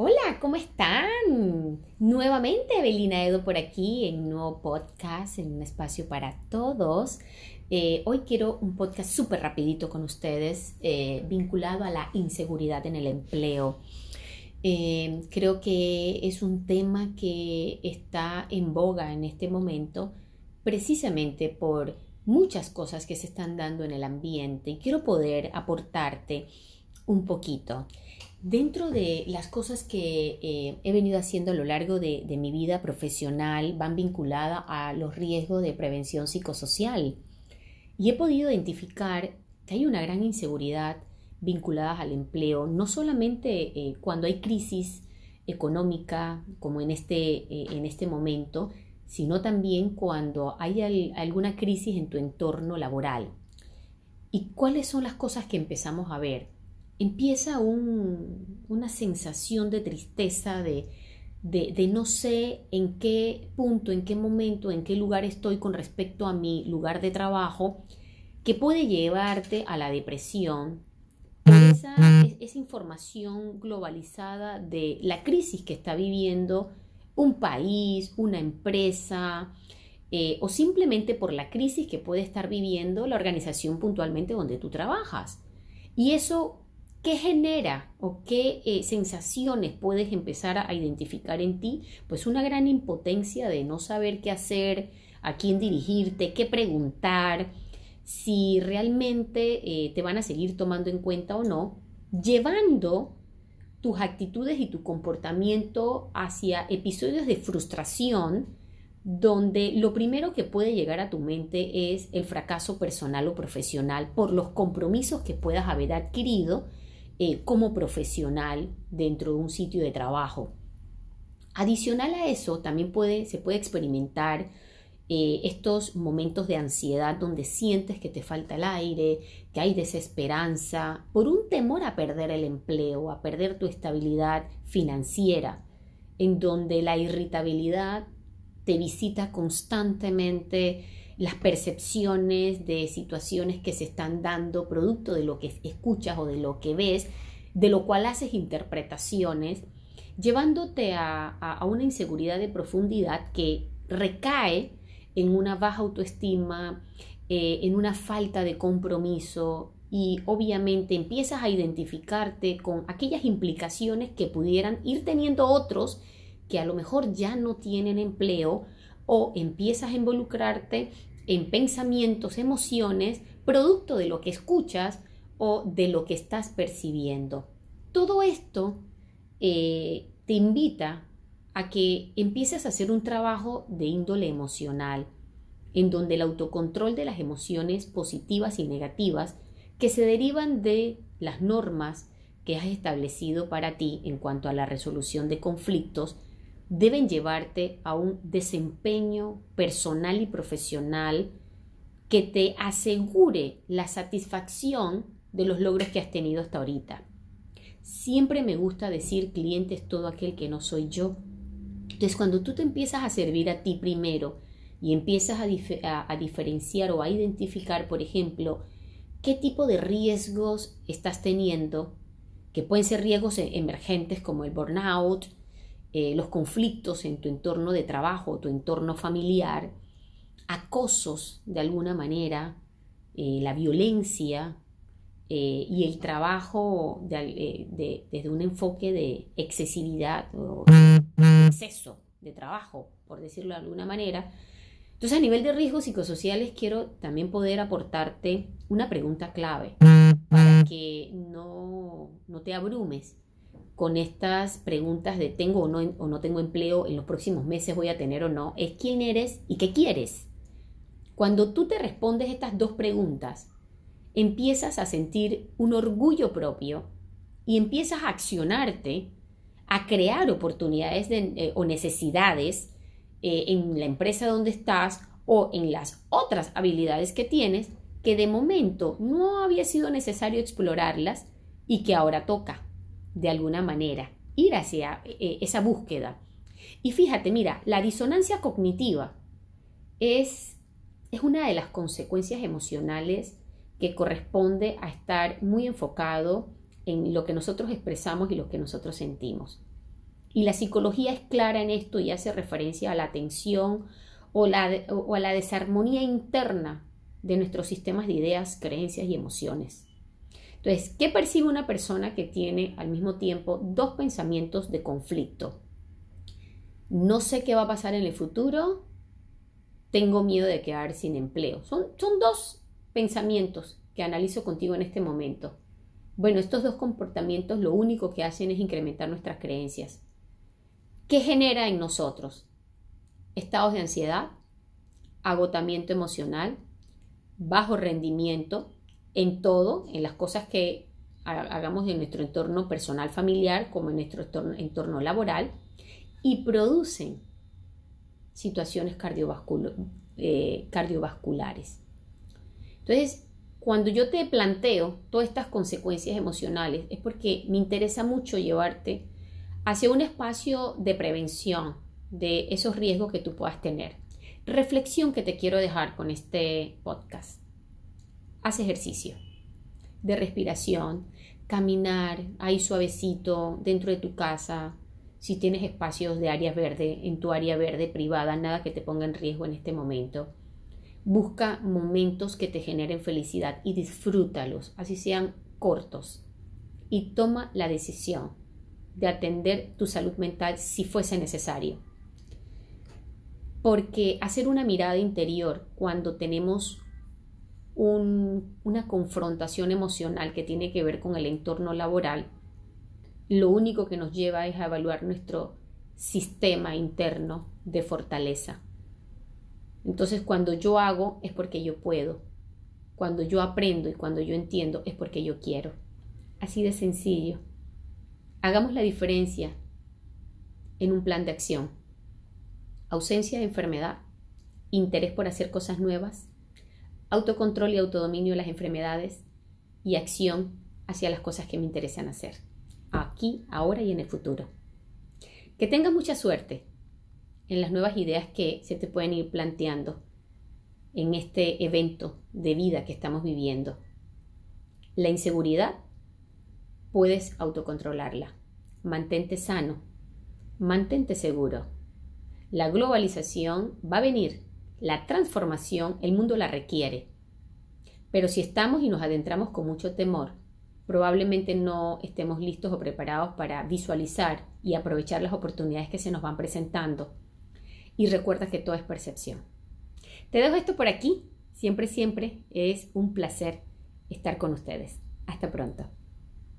Hola, ¿cómo están? Nuevamente Evelina Edo por aquí en un nuevo podcast, en un espacio para todos. Eh, hoy quiero un podcast súper rapidito con ustedes eh, vinculado a la inseguridad en el empleo. Eh, creo que es un tema que está en boga en este momento precisamente por muchas cosas que se están dando en el ambiente y quiero poder aportarte un poquito. Dentro de las cosas que eh, he venido haciendo a lo largo de, mi vida profesional van vinculadas a los riesgos de prevención psicosocial y he podido identificar que hay una gran inseguridad vinculada al empleo, no solamente eh, cuando hay crisis económica como en este, eh, en este momento, sino también cuando hay alguna crisis en tu entorno laboral. ¿Y cuáles son las cosas que empezamos a ver? Empieza una sensación de tristeza, de, de, no sé en qué punto, en qué momento, en qué lugar estoy con respecto a mi lugar de trabajo, que puede llevarte a la depresión. Esa, esa información globalizada de la crisis que está viviendo un país, una empresa, eh, o simplemente por la crisis que puede estar viviendo la organización puntualmente donde tú trabajas. Y eso ¿Qué genera o qué eh, sensaciones puedes empezar a identificar en ti? Pues una gran impotencia de no saber qué hacer, a quién dirigirte, qué preguntar, si realmente eh, te van a seguir tomando en cuenta o no, llevando tus actitudes y tu comportamiento hacia episodios de frustración donde lo primero que puede llegar a tu mente es el fracaso personal o profesional por los compromisos que puedas haber adquirido eh, como profesional dentro de un sitio de trabajo. Adicional a eso, también puede, se puede experimentar eh, estos momentos de ansiedad donde sientes que te falta el aire, que hay desesperanza, por un temor a perder el empleo, a perder tu estabilidad financiera, en donde la irritabilidad te visita constantemente, las percepciones de situaciones que se están dando producto de lo que escuchas o de lo que ves, de lo cual haces interpretaciones, llevándote a, una inseguridad de profundidad que recae en una baja autoestima, eh, en una falta de compromiso y obviamente empiezas a identificarte con aquellas implicaciones que pudieran ir teniendo otros que a lo mejor ya no tienen empleo o empiezas a involucrarte en pensamientos, emociones, producto de lo que escuchas o de lo que estás percibiendo. Todo esto eh, te invita a que empieces a hacer un trabajo de índole emocional, en donde el autocontrol de las emociones positivas y negativas que se derivan de las normas que has establecido para ti en cuanto a la resolución de conflictos deben llevarte a un desempeño personal y profesional que te asegure la satisfacción de los logros que has tenido hasta ahorita. Siempre me gusta decir cliente todo aquel que no soy yo. Entonces cuando tú te empiezas a servir a ti primero y empiezas a, a diferenciar o a identificar, por ejemplo, qué tipo de riesgos estás teniendo, que pueden ser riesgos e-, emergentes como el burnout, eh, los conflictos en tu entorno de trabajo, tu entorno familiar, acosos de alguna manera, eh, la violencia eh, y el trabajo desde un enfoque de excesividad o exceso de trabajo, por decirlo de alguna manera. Entonces, a nivel de riesgos psicosociales, quiero también poder aportarte una pregunta clave para que no, no te abrumes con estas preguntas de tengo o no, o no tengo empleo, en los próximos meses voy a tener o no, es quién eres y qué quieres. Cuando tú te respondes estas dos preguntas, empiezas a sentir un orgullo propio y empiezas a accionarte, a crear oportunidades eh, o necesidades eh, en la empresa donde estás o en las otras habilidades que tienes que de momento no había sido necesario explorarlas y que ahora toca de alguna manera, ir hacia eh, esa búsqueda. Y fíjate, mira, la disonancia cognitiva es, es una de las consecuencias emocionales que corresponde a estar muy enfocado en lo que nosotros expresamos y lo que nosotros sentimos. Y la psicología es clara en esto y hace referencia a la tensión o, la, o a la desarmonía interna de nuestros sistemas de ideas, creencias y emociones. Entonces, ¿qué percibe una persona que tiene al mismo tiempo dos pensamientos de conflicto? No sé qué va a pasar en el futuro, tengo miedo de quedar sin empleo. Son, son dos pensamientos que analizo contigo en este momento. Bueno, estos dos comportamientos lo único que hacen es incrementar nuestras creencias. ¿Qué genera en nosotros? Estados de ansiedad, agotamiento emocional, bajo rendimiento en todo, en las cosas que hagamos en nuestro entorno personal familiar como en nuestro entorno, laboral y producen situaciones eh, cardiovasculares. Entonces, cuando yo te planteo todas estas consecuencias emocionales es porque me interesa mucho llevarte hacia un espacio de prevención de esos riesgos que tú puedas tener. Reflexión que te quiero dejar con este podcast. Haz ejercicio de respiración, caminar ahí suavecito dentro de tu casa, si tienes espacios de área verde, en tu área verde privada, nada que te ponga en riesgo en este momento. Busca momentos que te generen felicidad y disfrútalos, así sean cortos. Y toma la decisión de atender tu salud mental si fuese necesario. Porque hacer una mirada interior cuando tenemos una confrontación emocional que tiene que ver con el entorno laboral, lo único que nos lleva es a evaluar nuestro sistema interno de fortaleza. Entonces cuando yo hago es porque yo puedo. Cuando yo aprendo y cuando yo entiendo es porque yo quiero. Así de sencillo. Hagamos la diferencia en un plan de acción ausencia de enfermedad, interés por hacer cosas nuevas, autocontrol y autodominio de las enfermedades y acción hacia las cosas que me interesan hacer, aquí, ahora y en el futuro. Que tengas mucha suerte en las nuevas ideas que se te pueden ir planteando en este evento de vida que estamos viviendo. La inseguridad puedes autocontrolarla. Mantente sano, mantente seguro la globalización va a venir, la transformación, el mundo la requiere. Pero si estamos y nos adentramos con mucho temor, probablemente no estemos listos o preparados para visualizar y aprovechar las oportunidades que se nos van presentando. Y recuerda que todo es percepción. Te dejo esto por aquí. Siempre, siempre es un placer estar con ustedes. Hasta pronto.